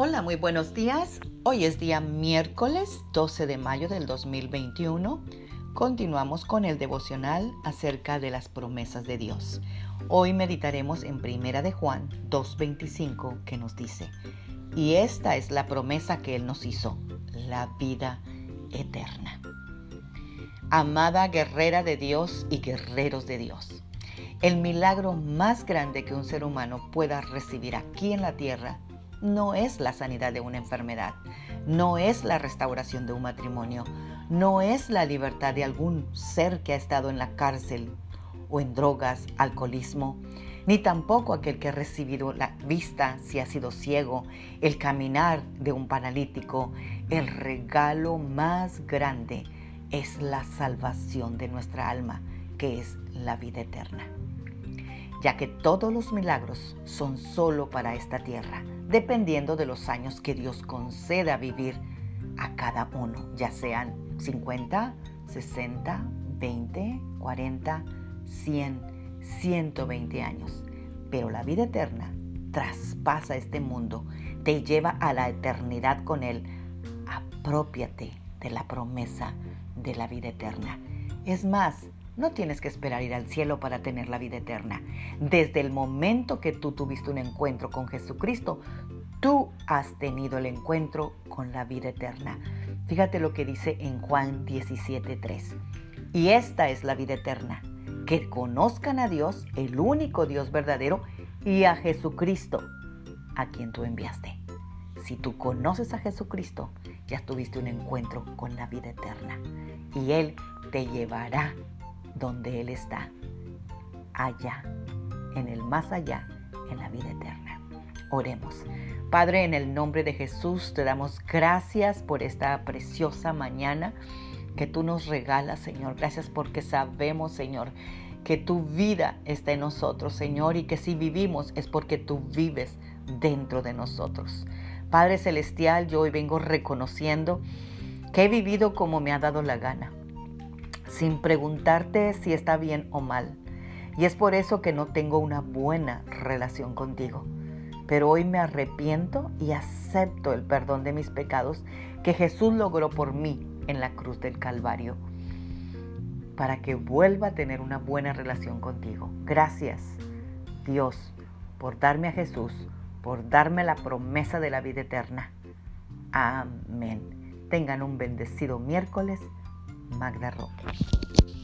Hola, muy buenos días. Hoy es día miércoles 12 de mayo del 2021. Continuamos con el devocional acerca de las promesas de Dios. Hoy meditaremos en Primera de Juan 2:25 que nos dice: "Y esta es la promesa que él nos hizo, la vida eterna." Amada guerrera de Dios y guerreros de Dios. El milagro más grande que un ser humano pueda recibir aquí en la tierra no es la sanidad de una enfermedad, no es la restauración de un matrimonio, no es la libertad de algún ser que ha estado en la cárcel o en drogas, alcoholismo, ni tampoco aquel que ha recibido la vista si ha sido ciego, el caminar de un paralítico. El regalo más grande es la salvación de nuestra alma, que es la vida eterna ya que todos los milagros son solo para esta tierra, dependiendo de los años que Dios conceda vivir a cada uno, ya sean 50, 60, 20, 40, 100, 120 años. Pero la vida eterna traspasa este mundo, te lleva a la eternidad con Él. Apropiate de la promesa de la vida eterna. Es más, no tienes que esperar ir al cielo para tener la vida eterna. Desde el momento que tú tuviste un encuentro con Jesucristo, tú has tenido el encuentro con la vida eterna. Fíjate lo que dice en Juan 17:3. Y esta es la vida eterna, que conozcan a Dios, el único Dios verdadero, y a Jesucristo, a quien tú enviaste. Si tú conoces a Jesucristo, ya tuviste un encuentro con la vida eterna. Y Él te llevará donde Él está, allá, en el más allá, en la vida eterna. Oremos. Padre, en el nombre de Jesús te damos gracias por esta preciosa mañana que tú nos regalas, Señor. Gracias porque sabemos, Señor, que tu vida está en nosotros, Señor, y que si vivimos es porque tú vives dentro de nosotros. Padre Celestial, yo hoy vengo reconociendo que he vivido como me ha dado la gana sin preguntarte si está bien o mal. Y es por eso que no tengo una buena relación contigo. Pero hoy me arrepiento y acepto el perdón de mis pecados que Jesús logró por mí en la cruz del Calvario, para que vuelva a tener una buena relación contigo. Gracias, Dios, por darme a Jesús, por darme la promesa de la vida eterna. Amén. Tengan un bendecido miércoles Magda Roque.